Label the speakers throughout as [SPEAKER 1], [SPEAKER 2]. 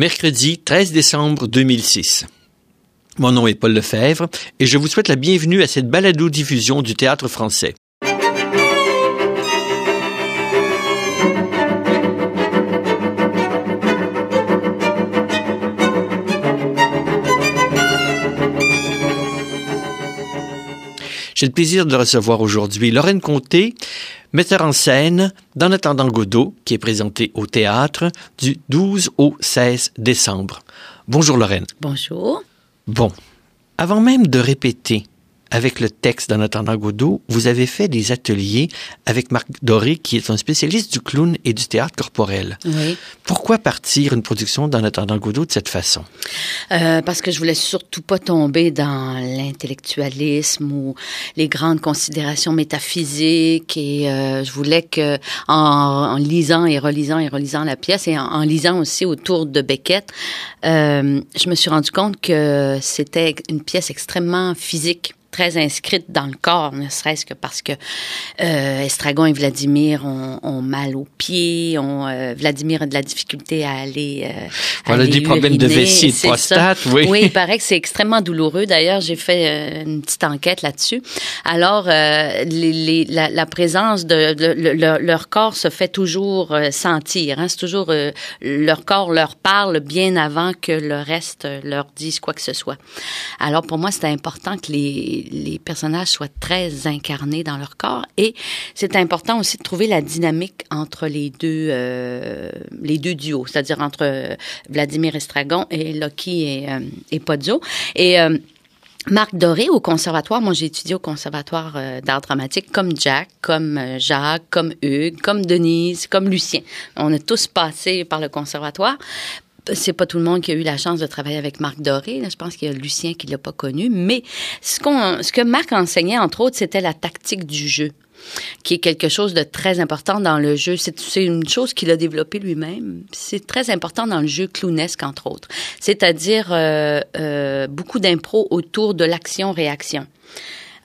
[SPEAKER 1] Mercredi 13 décembre 2006. Mon nom est Paul Lefebvre et je vous souhaite la bienvenue à cette balado-diffusion du théâtre français. J'ai le plaisir de recevoir aujourd'hui Lorraine Comté, metteur en scène dans Attendant Godot, qui est présenté au théâtre du 12 au 16 décembre. Bonjour Lorraine.
[SPEAKER 2] Bonjour.
[SPEAKER 1] Bon, avant même de répéter avec le texte dans Attendant Godot, vous avez fait des ateliers avec Marc Doré, qui est un spécialiste du clown et du théâtre corporel.
[SPEAKER 2] Oui.
[SPEAKER 1] Pourquoi partir une production dans Attendant Godot de cette façon?
[SPEAKER 2] Euh, parce que je voulais surtout pas tomber dans l'intellectualisme ou les grandes considérations métaphysiques et euh, je voulais que en, en, lisant et relisant et relisant la pièce et en, en lisant aussi autour de Beckett, euh, je me suis rendu compte que c'était une pièce extrêmement physique très inscrite dans le corps, ne serait-ce que parce que euh, Estragon et Vladimir ont, ont mal aux pieds, ont, euh, Vladimir a de la difficulté à aller. Euh,
[SPEAKER 1] voilà
[SPEAKER 2] aller
[SPEAKER 1] des problèmes de vessie et de
[SPEAKER 2] c'est
[SPEAKER 1] prostate,
[SPEAKER 2] ça.
[SPEAKER 1] oui.
[SPEAKER 2] Oui, il paraît que c'est extrêmement douloureux. D'ailleurs, j'ai fait euh, une petite enquête là-dessus. Alors, les, les, la, la, présence de, de, le, le, leur corps se fait toujours sentir. Hein? C'est toujours leur corps leur parle bien avant que le reste leur dise quoi que ce soit. Alors, pour moi, c'était important que les les personnages soient très incarnés dans leur corps et c'est important aussi de trouver la dynamique entre les deux euh, duos, c'est-à-dire entre Vladimir Estragon et Loki et, euh, et Pozzo. Et euh, Marc Doré au conservatoire, moi j'ai étudié au conservatoire euh, d'art dramatique comme Jack, comme euh, Jacques, comme Hugues, comme Denise, comme Lucien. On a tous passé par le conservatoire c'est pas tout le monde qui a eu la chance de travailler avec Marc Doré. Je pense qu'il y a Lucien qui l'a pas connu. Mais ce, qu'on, ce que Marc enseignait, entre autres, c'était la tactique du jeu qui est quelque chose de très important dans le jeu. C'est, une chose qu'il a développée lui-même. C'est très important dans le jeu clownesque, entre autres. C'est-à-dire euh, euh, beaucoup d'impro autour de l'action-réaction.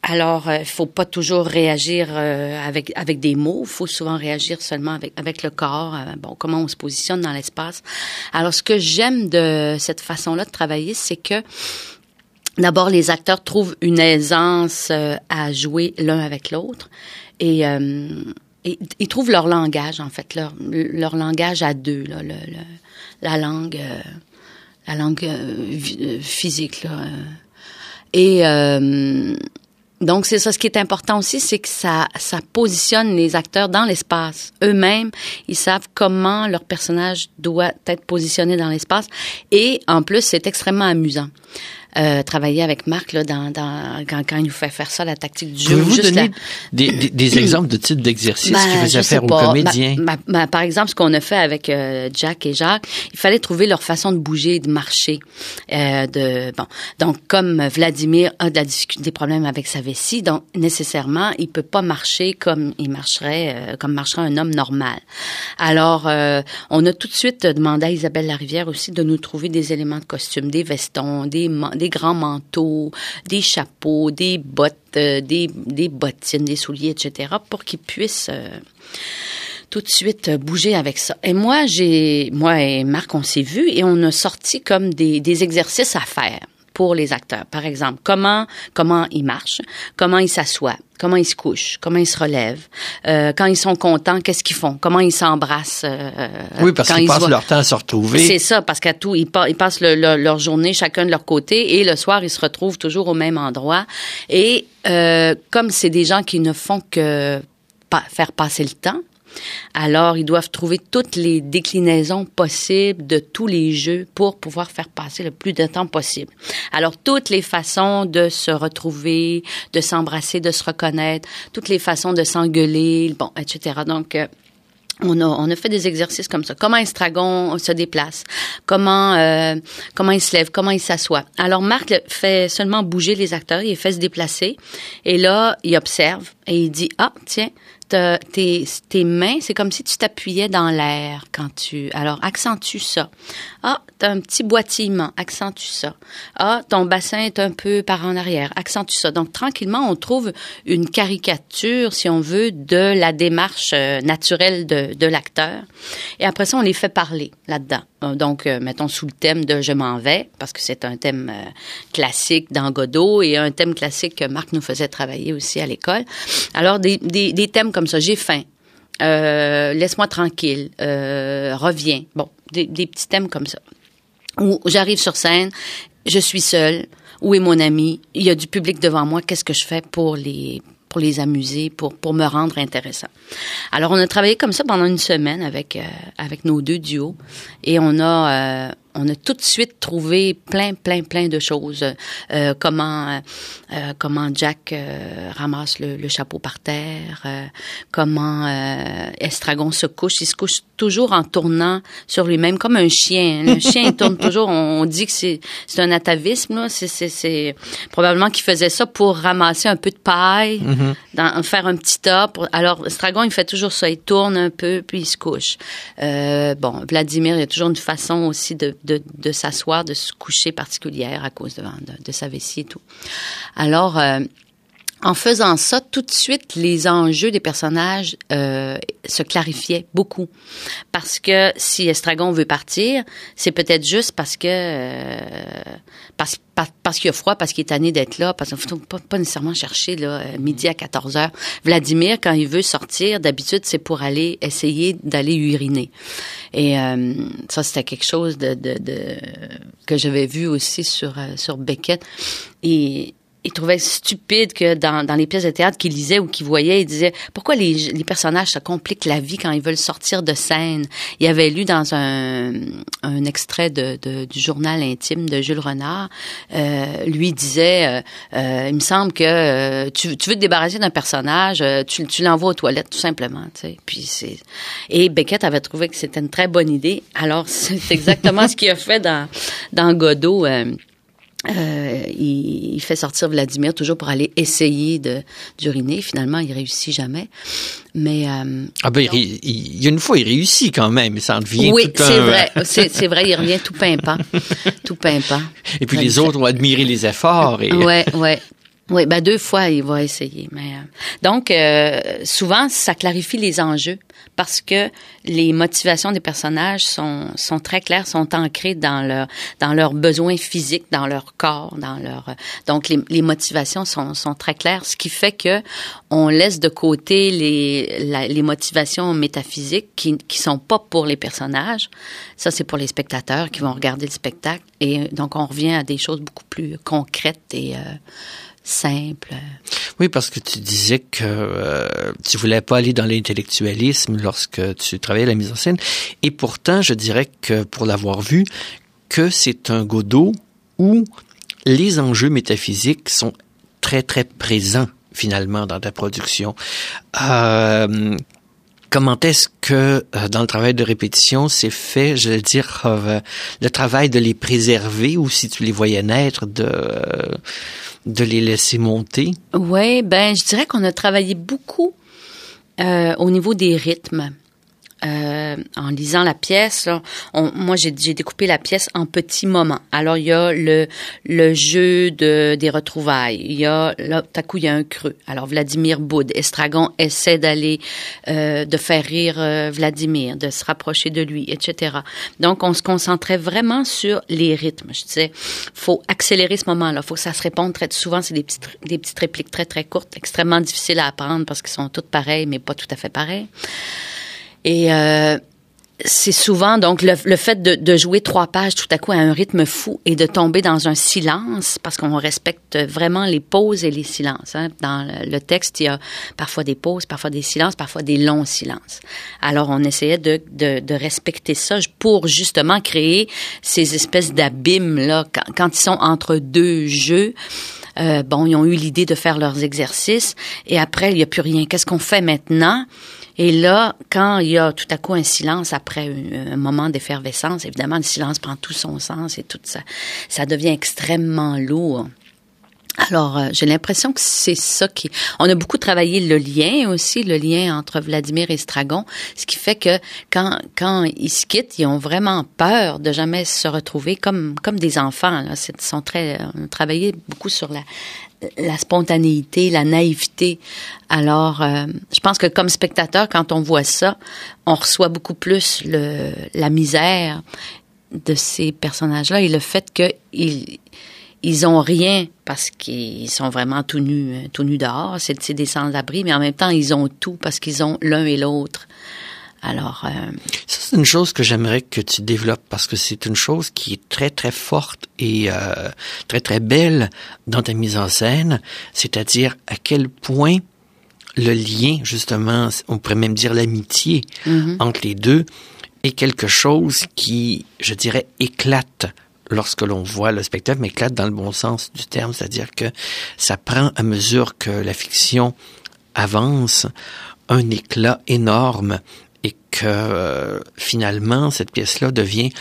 [SPEAKER 2] Alors, il euh, faut pas toujours réagir euh, avec avec des mots. Il faut souvent réagir seulement avec avec le corps. Euh, bon, comment on se positionne dans l'espace. Alors, ce que j'aime de cette façon-là de travailler, c'est que d'abord les acteurs trouvent une aisance à jouer l'un avec l'autre et ils trouvent leur langage en fait, leur leur langage à deux, là, la langue la langue physique là. Et donc, c'est ça. Ce qui est important aussi, c'est que ça, ça positionne les acteurs dans l'espace. Eux-mêmes, ils savent comment leur personnage doit être positionné dans l'espace. Et en plus, c'est extrêmement amusant. Euh, travailler avec Marc là, dans, dans, quand, quand il nous fait faire ça, la tactique du jeu.
[SPEAKER 1] Pouvez-vous donner
[SPEAKER 2] la...
[SPEAKER 1] des, des, des, exemples de types d'exercices
[SPEAKER 2] Ben,
[SPEAKER 1] qu'il faisait faire aux comédiens?
[SPEAKER 2] Ben, par exemple, ce qu'on a fait avec euh, Jack et Jacques, il fallait trouver leur façon de bouger et de marcher. Euh, de bon, donc comme Vladimir a de la difficulté, des problèmes avec sa vessie, donc nécessairement il peut pas marcher comme il marcherait, euh, comme marcherait un homme normal. Alors, euh, on a tout de suite demandé à Isabelle Larivière aussi de nous trouver des éléments de costume, des vestons, des des grands manteaux, des chapeaux, des bottes, euh, des, des bottines, des souliers, etc., pour qu'ils puissent euh, tout de suite bouger avec ça. Et moi, j'ai, moi et Marc, on s'est vus et on a sorti comme des, des exercices à faire pour les acteurs. Par exemple, comment comment ils marchent, comment ils s'assoient, comment ils se couchent, comment ils se relèvent, euh, quand ils sont contents, qu'est-ce qu'ils font, comment ils s'embrassent. Euh,
[SPEAKER 1] oui, parce qu'ils
[SPEAKER 2] ils se
[SPEAKER 1] passent leur temps à se retrouver.
[SPEAKER 2] C'est ça, parce qu'à tout, ils, pa- ils passent le- le- leur journée chacun de leur côté et le soir, ils se retrouvent toujours au même endroit. Et euh, comme c'est des gens qui ne font que pa- faire passer le temps, alors ils doivent trouver toutes les déclinaisons possibles de tous les jeux pour pouvoir faire passer le plus de temps possible. Alors toutes les façons de se retrouver, de s'embrasser, de se reconnaître, toutes les façons de s'engueuler, bon, etc. Donc euh, on a, on a fait des exercices comme ça. Comment Estragon se déplace, comment euh, comment il se lève, comment il s'assoit? Alors Marc fait seulement bouger les acteurs, il fait se déplacer et là il observe et il dit ah tiens tes, tes mains, c'est comme si tu t'appuyais dans l'air quand tu... Alors, accentue ça. Ah, t'as un petit boitillement, accentue ça. Ah, ton bassin est un peu par en arrière, accentue ça. Donc, tranquillement, on trouve une caricature, si on veut, de la démarche euh, naturelle de, de l'acteur. Et après ça, on les fait parler là-dedans. Euh, donc, euh, mettons sous le thème de Je m'en vais, parce que c'est un thème classique dans Godot et un thème classique que Marc nous faisait travailler aussi à l'école. Alors, des, thèmes comme ça, j'ai faim, laisse-moi tranquille, reviens. Bon, des, petits thèmes comme ça. Où j'arrive sur scène, je suis seule. Où est mon ami? Il y a du public devant moi. Qu'est-ce que je fais pour les pour les amuser, pour pour me rendre intéressant? Alors on a travaillé comme ça pendant une semaine avec euh, avec nos deux duos et on a euh, on a tout de suite trouvé plein, plein, plein de choses. Euh, comment, euh, comment Jack euh, ramasse le, le, chapeau par terre, euh, comment euh, Estragon se couche. Il se couche toujours en tournant sur lui-même, comme un chien. Le chien il tourne toujours. On, dit que c'est, c'est un atavisme. C'est, c'est, probablement qu'il faisait ça pour ramasser un peu de paille, mm-hmm. dans, faire un petit tas. Pour, alors, Estragon, il fait toujours ça. Il tourne un peu, puis il se couche. bon, Vladimir, il y a toujours une façon aussi de de, de s'asseoir, de se coucher particulière à cause de, de, de sa vessie et tout. Alors, euh, en faisant ça, tout de suite, les enjeux des personnages euh, se clarifiaient beaucoup. Parce que si Estragon veut partir, c'est peut-être juste parce que euh, parce, parce qu'il a froid, parce qu'il est tanné d'être là, parce qu'il faut pas, pas nécessairement chercher là, midi à 14 heures. Vladimir, quand il veut sortir, d'habitude, c'est pour aller essayer d'aller uriner. Et euh, ça, c'était quelque chose de, de, que j'avais vu aussi sur, sur Beckett. Et il trouvait stupide que dans, dans les pièces de théâtre qu'il lisait ou qu'il voyait, il disait pourquoi les, les personnages se compliquent la vie quand ils veulent sortir de scène? Il avait lu dans un, un extrait de, du journal intime de Jules Renard, euh, lui disait, euh, euh, il me semble que tu, tu veux te débarrasser d'un personnage, tu, tu l'envoies aux toilettes tout simplement. Tu sais. Puis c'est et Beckett avait trouvé que c'était une très bonne idée. Alors c'est exactement ce qu'il a fait dans dans Godot. Euh, il, il, fait sortir Vladimir toujours pour aller essayer de d'uriner. Finalement, il réussit jamais. Mais euh,
[SPEAKER 1] ah ben donc, il, il, y a une fois il réussit quand même. Ça en devient
[SPEAKER 2] oui,
[SPEAKER 1] tout
[SPEAKER 2] c'est
[SPEAKER 1] un...
[SPEAKER 2] vrai. C'est, c'est vrai, il revient tout pimpant, tout pimpant.
[SPEAKER 1] Et puis les autres ont admiré les efforts. Et...
[SPEAKER 2] Ouais, ouais. Oui, ben deux fois il va essayer. Mais euh, donc euh, souvent ça clarifie les enjeux parce que les motivations des personnages sont sont très claires, sont ancrées dans leur dans leurs besoins physiques, dans leur corps, dans leur donc les, les motivations sont sont très claires, ce qui fait que on laisse de côté les la, les motivations métaphysiques qui qui sont pas pour les personnages. Ça c'est pour les spectateurs qui vont regarder le spectacle et donc on revient à des choses beaucoup plus concrètes et euh, simple.
[SPEAKER 1] Oui, parce que tu disais que euh, tu voulais pas aller dans l'intellectualisme lorsque tu travaillais la mise en scène. Et pourtant, je dirais que pour l'avoir vu, que c'est un Godot où les enjeux métaphysiques sont très, très présents finalement dans ta production. Euh, comment est-ce que euh, dans le travail de répétition, c'est fait, je veux dire, euh, le travail de les préserver ou si tu les voyais naître, de... Euh, de les laisser monter?
[SPEAKER 2] Oui, ben je dirais qu'on a travaillé beaucoup au niveau des rythmes. Euh, en lisant la pièce, là, on, moi j'ai découpé la pièce en petits moments. Alors il y a le le jeu de des retrouvailles, il y a là tout à coup il y a un creux. Alors Vladimir boude, Estragon essaie d'aller euh, de faire rire euh, Vladimir, de se rapprocher de lui, etc. Donc on se concentrait vraiment sur les rythmes. Je disais, faut accélérer ce moment-là, faut que ça se réponde très souvent. C'est des petites des petites répliques très très courtes, extrêmement difficiles à apprendre parce qu'ils sont toutes pareilles mais pas tout à fait pareilles. Et euh, c'est souvent donc le, le fait de, de, jouer trois pages tout à coup à un rythme fou et de tomber dans un silence parce qu'on respecte vraiment les pauses et les silences. Hein. Dans le texte, il y a parfois des pauses, parfois des silences, parfois des longs silences. Alors on essayait de, de, de respecter ça pour justement créer ces espèces d'abîmes là quand, quand, ils sont entre deux jeux. Euh, bon, ils ont eu l'idée de faire leurs exercices et après il n'y a plus rien. Qu'est-ce qu'on fait maintenant? Et là, quand il y a tout à coup un silence après un, un moment d'effervescence, évidemment, le silence prend tout son sens et tout ça. Ça devient extrêmement lourd. Alors, euh, j'ai l'impression que c'est ça qui... On a beaucoup travaillé le lien aussi, le lien entre Vladimir et Stragon, ce qui fait que quand, quand ils se quittent, ils ont vraiment peur de jamais se retrouver comme, comme des enfants. Là. Sont très, on a travaillé beaucoup sur la, la spontanéité, la naïveté. Alors, euh, je pense que comme spectateur, quand on voit ça, on reçoit beaucoup plus le, la misère de ces personnages-là et le fait qu'ils ils ont rien parce qu'ils sont vraiment tout nus, euh, tout nus dehors. C'est, des sans-abri, mais en même temps, ils ont tout parce qu'ils ont l'un et l'autre. Alors, euh,
[SPEAKER 1] ça c'est une chose que j'aimerais que tu développes parce que c'est une chose qui est très très forte et euh, très très belle dans ta mise en scène, c'est-à-dire à quel point le lien, justement, on pourrait même dire l'amitié mm-hmm. entre les deux, est quelque chose qui, je dirais, éclate lorsque l'on voit le spectacle, mais éclate dans le bon sens du terme, c'est-à-dire que ça prend à mesure que la fiction avance un éclat énorme et que euh, finalement cette pièce-là devient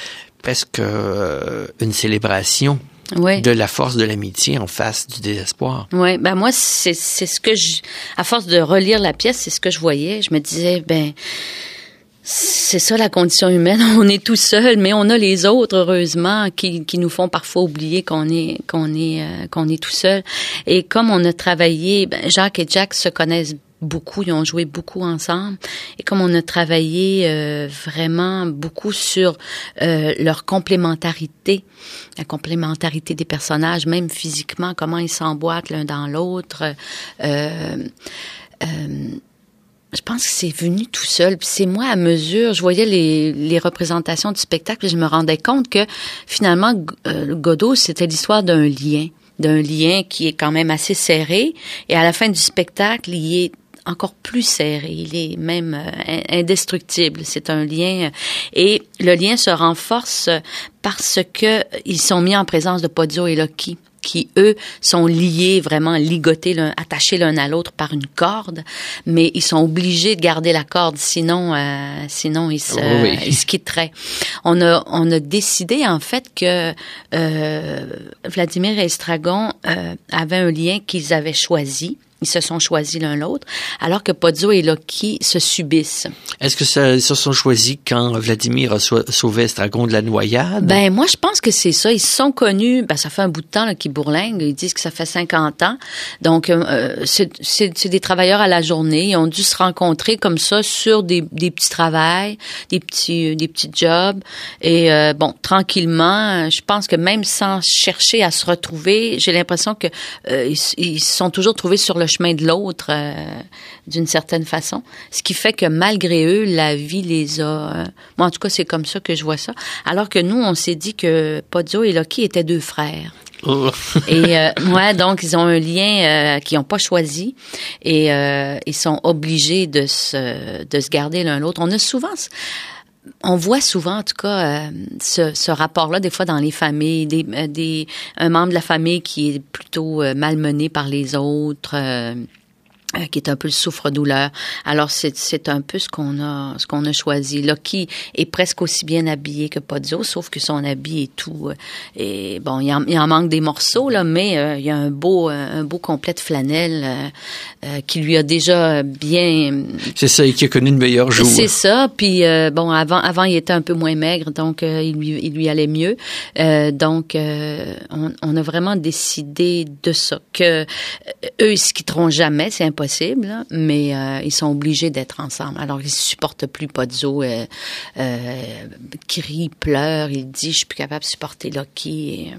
[SPEAKER 1] presque euh, une célébration de la force de l'amitié en face du désespoir.
[SPEAKER 2] Oui, ben moi c'est c'est ce que je à force de relire la pièce, c'est ce que je voyais, je me disais ben c'est ça la condition humaine. On est tout seul, mais on a les autres, heureusement, qui, qui nous font parfois oublier qu'on est qu'on est euh, qu'on est tout seul. Et comme on a travaillé, ben, Jacques et Jack se connaissent beaucoup, ils ont joué beaucoup ensemble. Et comme on a travaillé euh, vraiment beaucoup sur euh, leur complémentarité, la complémentarité des personnages, même physiquement, comment ils s'emboîtent l'un dans l'autre. Euh, je pense que c'est venu tout seul. C'est moi à mesure, je voyais les, représentations du spectacle et je me rendais compte que finalement, euh, Godot, c'était l'histoire d'un lien, d'un lien qui est quand même assez serré. Et à la fin du spectacle, il est encore plus serré, il est même euh, indestructible. C'est un lien et le lien se renforce parce que ils sont mis en présence de Podio et Loki qui, eux, sont liés, vraiment ligotés, attachés l'un à l'autre par une corde, mais ils sont obligés de garder la corde, sinon, euh, sinon ils se, ils se quitteraient. On a, on a décidé, en fait, que euh, Vladimir et Estragon euh, avaient un lien qu'ils avaient choisi ils se sont choisis l'un l'autre, alors que Pozzo et Loki se subissent.
[SPEAKER 1] Est-ce que ça, ils se sont choisis quand Vladimir a sauvé Estragon de la noyade?
[SPEAKER 2] Ben, moi, je pense que c'est ça. Ils se sont connus, ben, ça fait un bout de temps qu'ils bourlinguent. Ils disent que ça fait 50 ans. Donc, euh, c'est des travailleurs à la journée. Ils ont dû se rencontrer comme ça sur des, des petits travails, des petits, des petits jobs. Et euh, bon, tranquillement, je pense que même sans chercher à se retrouver, j'ai l'impression que euh, ils, ils se sont toujours trouvés sur le chemin de l'autre euh, d'une certaine façon. Ce qui fait que malgré eux, la vie les a... Euh, moi, en tout cas, c'est comme ça que je vois ça. Alors que nous, on s'est dit que Podio et Loki étaient deux frères. Oh. et euh, ouais, donc ils ont un lien qu'ils n'ont pas choisi et ils sont obligés de se de se garder l'un l'autre. On a souvent on voit souvent, en tout cas, ce, ce rapport-là, des fois dans les familles, des, des, un membre de la famille qui est plutôt malmené par les autres. Euh, qui est un peu le souffre-douleur. Alors c'est c'est un peu ce qu'on a ce qu'on a choisi. Loki est presque aussi bien habillé que Pozzo, sauf que son habit est tout euh, et bon il en, il en manque des morceaux là, mais euh, il y a un beau un beau complet de flanelle qui lui a déjà bien.
[SPEAKER 1] C'est ça, et qui a connu une meilleure joue.
[SPEAKER 2] C'est ça. Puis bon avant avant il était un peu moins maigre, donc il lui il lui allait mieux. donc on, on a vraiment décidé de ça que eux ils se quitteront jamais, c'est impossible mais euh, ils sont obligés d'être ensemble. Alors, ils supportent plus Pozzo, euh, euh, crie, pleure, il dit, je suis plus capable de supporter Loki.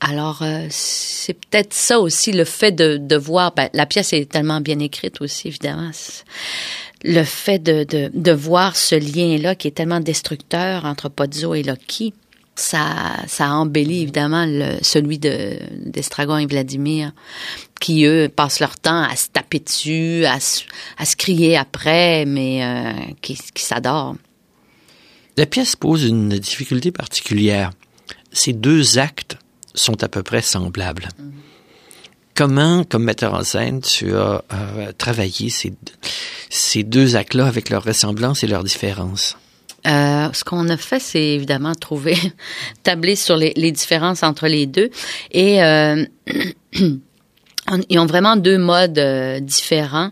[SPEAKER 2] alors, euh, c'est peut-être ça aussi, le fait de, de voir, ben, la pièce est tellement bien écrite aussi, évidemment. Le fait de, de, de voir ce lien-là qui est tellement destructeur entre Pozzo et Loki, ça, ça embellit évidemment le, celui de d'Estragon et Vladimir, qui eux passent leur temps à se taper dessus, à, à se crier après, mais euh, qui, qui s'adorent.
[SPEAKER 1] La pièce pose une difficulté particulière. Ces deux actes sont à peu près semblables. Mm-hmm. Comment, comme metteur en scène, tu as euh, travaillé ces, ces deux actes-là avec leur ressemblance et leur différence?
[SPEAKER 2] Euh, ce qu'on a fait, c'est évidemment trouver, tabler sur les, les, différences entre les deux. Et euh, ils ont vraiment deux modes euh, différents.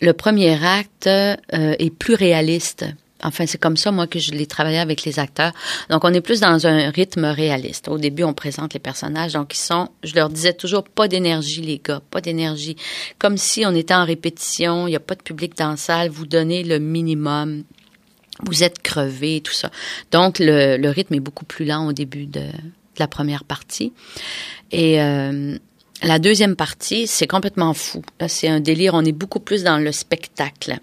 [SPEAKER 2] Le premier acte euh, est plus réaliste. Enfin, c'est comme ça, moi, que je l'ai travaillé avec les acteurs. Donc, on est plus dans un rythme réaliste. Au début, on présente les personnages. Donc, ils sont, je leur disais toujours, pas d'énergie, les gars, pas d'énergie. Comme si on était en répétition, il n'y a pas de public dans la salle, vous donnez le minimum. Vous êtes crevé, tout ça. Donc, le, le rythme est beaucoup plus lent au début de, de la première partie. Et euh, la deuxième partie, c'est complètement fou. C'est un délire. On est beaucoup plus dans le spectacle.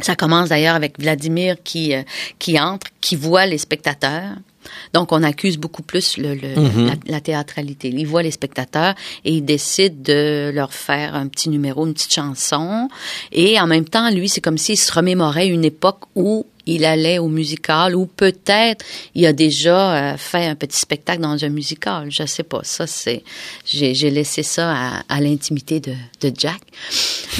[SPEAKER 2] Ça commence d'ailleurs avec Vladimir qui, euh, qui entre, qui voit les spectateurs. Donc, on accuse beaucoup plus le, le
[SPEAKER 1] Mhm.
[SPEAKER 2] la, la théâtralité. Il voit les spectateurs et il décide de leur faire un petit numéro, une petite chanson. Et en même temps, lui, c'est comme s'il se remémorait une époque où il allait au musical ou peut-être il a déjà euh, fait un petit spectacle dans un musical. Je sais pas. Ça, c'est j'ai laissé ça à, l'intimité de, de Jack.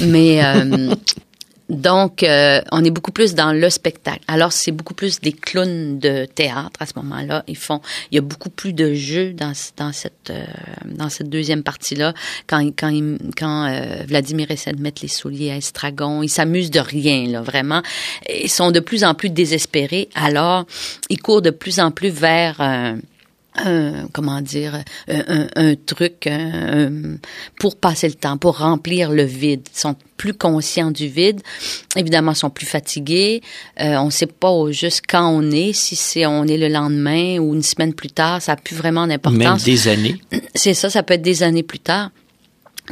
[SPEAKER 2] Mais euh, donc, euh, on est beaucoup plus dans le spectacle. Alors, c'est beaucoup plus des clowns de théâtre à ce moment-là. Ils font, il y a beaucoup plus de jeux dans, dans cette euh, dans cette deuxième partie-là. Quand quand quand euh, Vladimir essaie de mettre les souliers à Estragon, ils s'amusent de rien là, vraiment. Ils sont de plus en plus désespérés. Alors, ils courent de plus en plus vers euh, un, comment dire, un, un- un truc un- pour passer le temps, pour remplir le vide. Ils sont plus conscients du vide. Évidemment, ils sont plus fatigués. Euh, on ne sait pas au juste quand on est, si c'est on est le lendemain ou une semaine plus tard. Ça n'a plus vraiment
[SPEAKER 1] Même
[SPEAKER 2] d'importance.
[SPEAKER 1] des années.
[SPEAKER 2] C'est ça, ça peut être des années plus tard.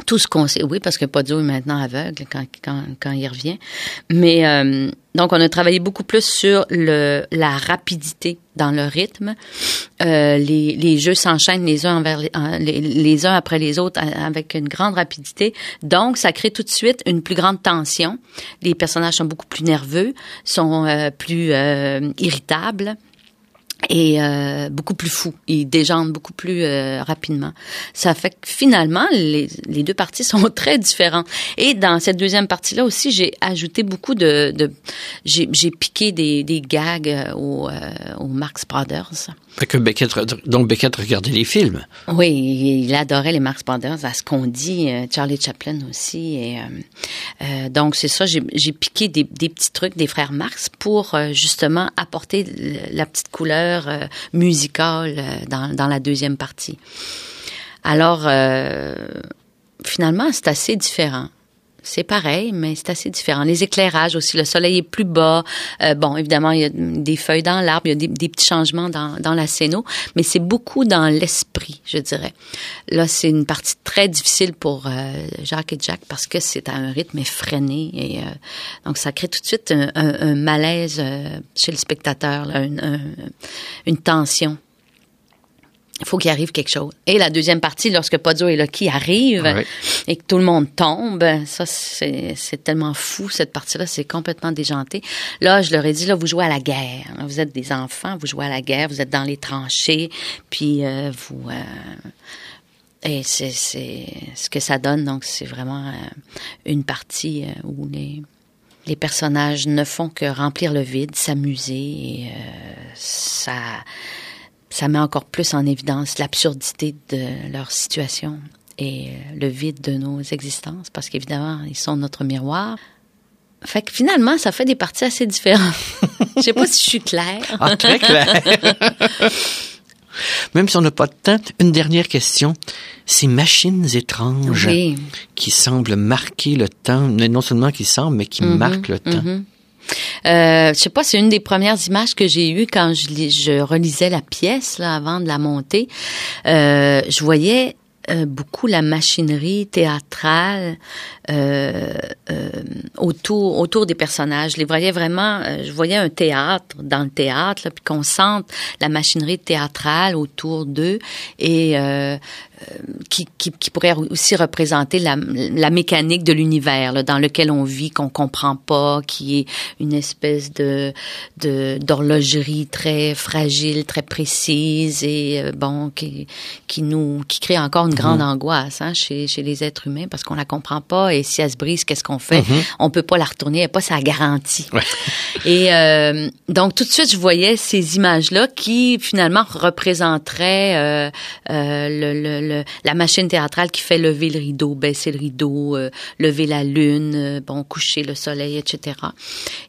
[SPEAKER 2] Tout ce qu'on sait, oui, parce que Podio est maintenant aveugle quand, quand, quand il revient. Mais euh, donc, on a travaillé beaucoup plus sur la rapidité dans le rythme. Euh, les, les jeux s'enchaînent les uns les, uns après les autres avec une grande rapidité. Donc, ça crée tout de suite une plus grande tension. Les personnages sont beaucoup plus nerveux, sont euh, plus irritables et euh, beaucoup plus fou. Ils déjantent beaucoup plus euh, rapidement. Ça fait que finalement, les, les deux parties sont très différentes. Et dans cette deuxième partie-là aussi, j'ai ajouté beaucoup de... de j'ai, piqué des, des gags euh, au, euh, au Marx Brothers.
[SPEAKER 1] Fait que Beckett, donc Beckett regardait les films.
[SPEAKER 2] Oui, il adorait les Marx Brothers, à ce qu'on dit, Charlie Chaplin aussi. Et, donc, c'est ça, j'ai piqué des, des petits trucs des frères Marx pour justement apporter la petite couleur euh, musicale euh, dans, dans la deuxième partie. Alors, euh, finalement, c'est assez différent. C'est pareil, mais c'est assez différent. Les éclairages aussi, le soleil est plus bas. Euh, bon, évidemment, il y a des feuilles dans l'arbre, il y a des, petits changements dans, dans la scéno, mais c'est beaucoup dans l'esprit, je dirais. Là, c'est une partie très difficile pour euh, Jacques et Jack parce que c'est à un rythme effréné et euh, donc ça crée tout de suite un, un- un malaise euh, chez le spectateur, là, une, un- une tension. Il faut qu'il arrive quelque chose. Et la deuxième partie, lorsque Podio et Lucky arrivent et que tout le monde tombe, ça, c'est c'est tellement fou, cette partie-là, c'est complètement déjanté. Là, je leur ai dit, là, vous jouez à la guerre. Vous êtes des enfants, vous jouez à la guerre, vous êtes dans les tranchées, puis euh, vous... euh, et c'est c'est ce que ça donne. Donc, c'est vraiment euh, une partie où les, les personnages ne font que remplir le vide, s'amuser. Et ça, ça met encore plus en évidence l'absurdité de leur situation et euh, le vide de nos existences, parce qu'évidemment, ils sont notre miroir. Fait que finalement, ça fait des parties assez différentes. Je sais pas si je suis claire.
[SPEAKER 1] Ah, très clair. Même si on n'a pas de temps, une dernière question. Ces machines étranges
[SPEAKER 2] Oui.
[SPEAKER 1] qui semblent marquer le temps, non seulement qui semblent, mais qui marquent le temps.
[SPEAKER 2] Euh, je sais pas, c'est une des premières images que j'ai eues quand je, je relisais la pièce avant de la monter. Euh, je voyais euh, beaucoup la machinerie théâtrale euh, autour des personnages. Je les voyais vraiment. je voyais un théâtre dans le théâtre, puis qu'on sente la machinerie théâtrale autour d'eux et qui, qui, qui pourrait aussi représenter la, la mécanique de l'univers là, dans lequel on vit, qu'on comprend pas, qui est une espèce de de- d'horlogerie très fragile, très précise et euh, bon qui qui nous qui crée encore une grande angoisse hein, chez, chez les êtres humains parce qu'on la comprend pas et si elle se brise, qu'est-ce qu'on fait?
[SPEAKER 1] Mhm.
[SPEAKER 2] On peut pas la retourner, elle pas sa garantie. Et euh, donc, tout de suite, je voyais ces images-là qui, finalement, représenteraient euh, euh, le, le, le- la machine théâtrale qui fait lever le rideau, baisser le rideau, euh, lever la lune, euh, bon, coucher le soleil, etc.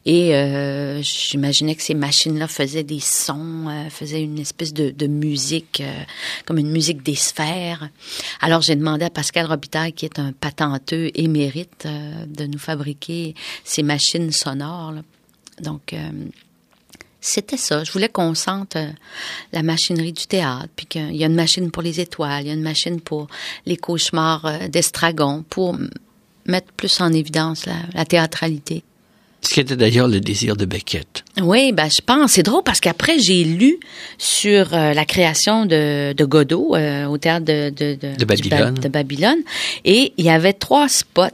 [SPEAKER 2] Et euh, j'imaginais que ces machines-là faisaient des sons, euh, faisaient une espèce de, musique, euh, comme une musique des sphères. Alors, j'ai demandé à Pascal Robitaille, qui est un patenteux émérite, euh, de nous fabriquer ces machines sonores. Donc, euh, c'était ça. Je voulais qu'on sente euh, la machinerie du théâtre, puis qu'il y a une machine pour les étoiles, il y a une machine pour les cauchemars euh, d'estragon, pour mettre plus en évidence la, la théâtralité.
[SPEAKER 1] Ce qui était d'ailleurs le désir de Beckett.
[SPEAKER 2] Oui, ben je pense. C'est drôle parce qu'après j'ai lu sur euh, la création de, de Godot au théâtre de, de,
[SPEAKER 1] De
[SPEAKER 2] du
[SPEAKER 1] Babylone.
[SPEAKER 2] Ba- de Babylone, et il y avait trois spots.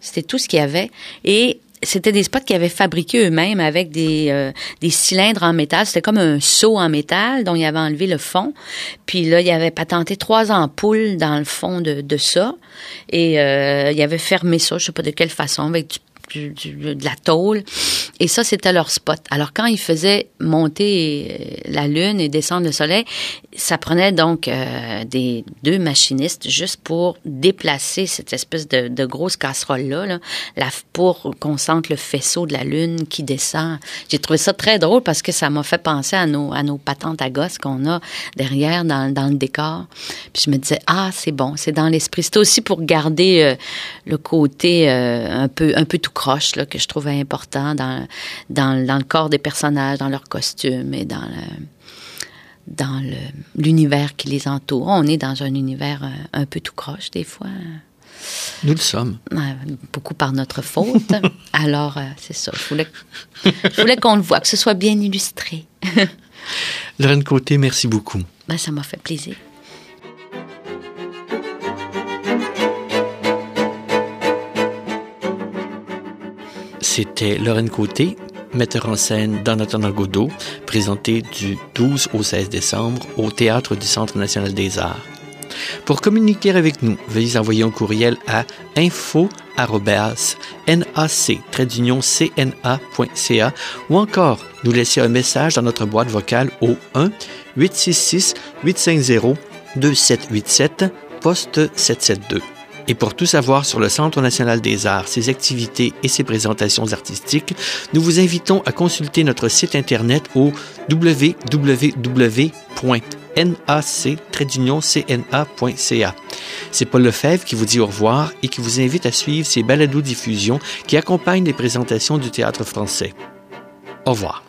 [SPEAKER 2] C'était tout ce qu'il y avait, et c'était des spots qu'ils avaient fabriqués eux-mêmes avec des, euh, des cylindres en métal. C'était comme un seau en métal dont il avait enlevé le fond. Puis là, il avait patenté trois ampoules dans le fond de, de ça. Et euh, il avait fermé ça, je sais pas de quelle façon, avec du du- du- de la tôle. Et ça, c'était leur spot. Alors, quand ils faisaient monter euh, la lune et descendre le soleil, ça prenait donc euh, des deux machinistes juste pour déplacer cette espèce de, de grosse casserole-là, là, pour qu'on sente le faisceau de la lune qui descend. J'ai trouvé ça très drôle parce que ça m'a fait penser à nos, à nos patentes à gosses qu'on a derrière dans, dans le décor. Puis je me disais, ah, c'est bon, c'est dans l'esprit. C'était aussi pour garder euh, le côté euh, un peu un peu tout croche là, que je trouvais important dans, dans, dans le corps des personnages, dans leurs costumes et dans le dans le- l'univers qui les entoure. On est dans un univers euh, un peu tout croche des fois,
[SPEAKER 1] Nous le sommes.
[SPEAKER 2] beaucoup par notre faute. Alors, euh, c'est ça. Je voulais, je voulais qu'on le voit, que ce soit bien illustré.
[SPEAKER 1] Lorraine Côté, merci beaucoup.
[SPEAKER 2] Ben, ça m'a fait plaisir.
[SPEAKER 1] C'était Lorraine Côté, metteur en scène dans Godot, présenté du 12 au 16 décembre au Théâtre du Centre national des arts. Pour communiquer avec nous, veuillez envoyer un courriel à info-nac-cna.ca ou encore nous laisser un message dans notre boîte vocale au 1 866 850 2787 poste 772. Et pour tout savoir sur le Centre national des arts, ses activités et ses présentations artistiques, nous vous invitons à consulter notre site internet au www.nac-cna.ca. C'est Paul Lefebvre qui vous dit au revoir et qui vous invite à suivre ces balados diffusions qui accompagnent les présentations du théâtre français. Au revoir.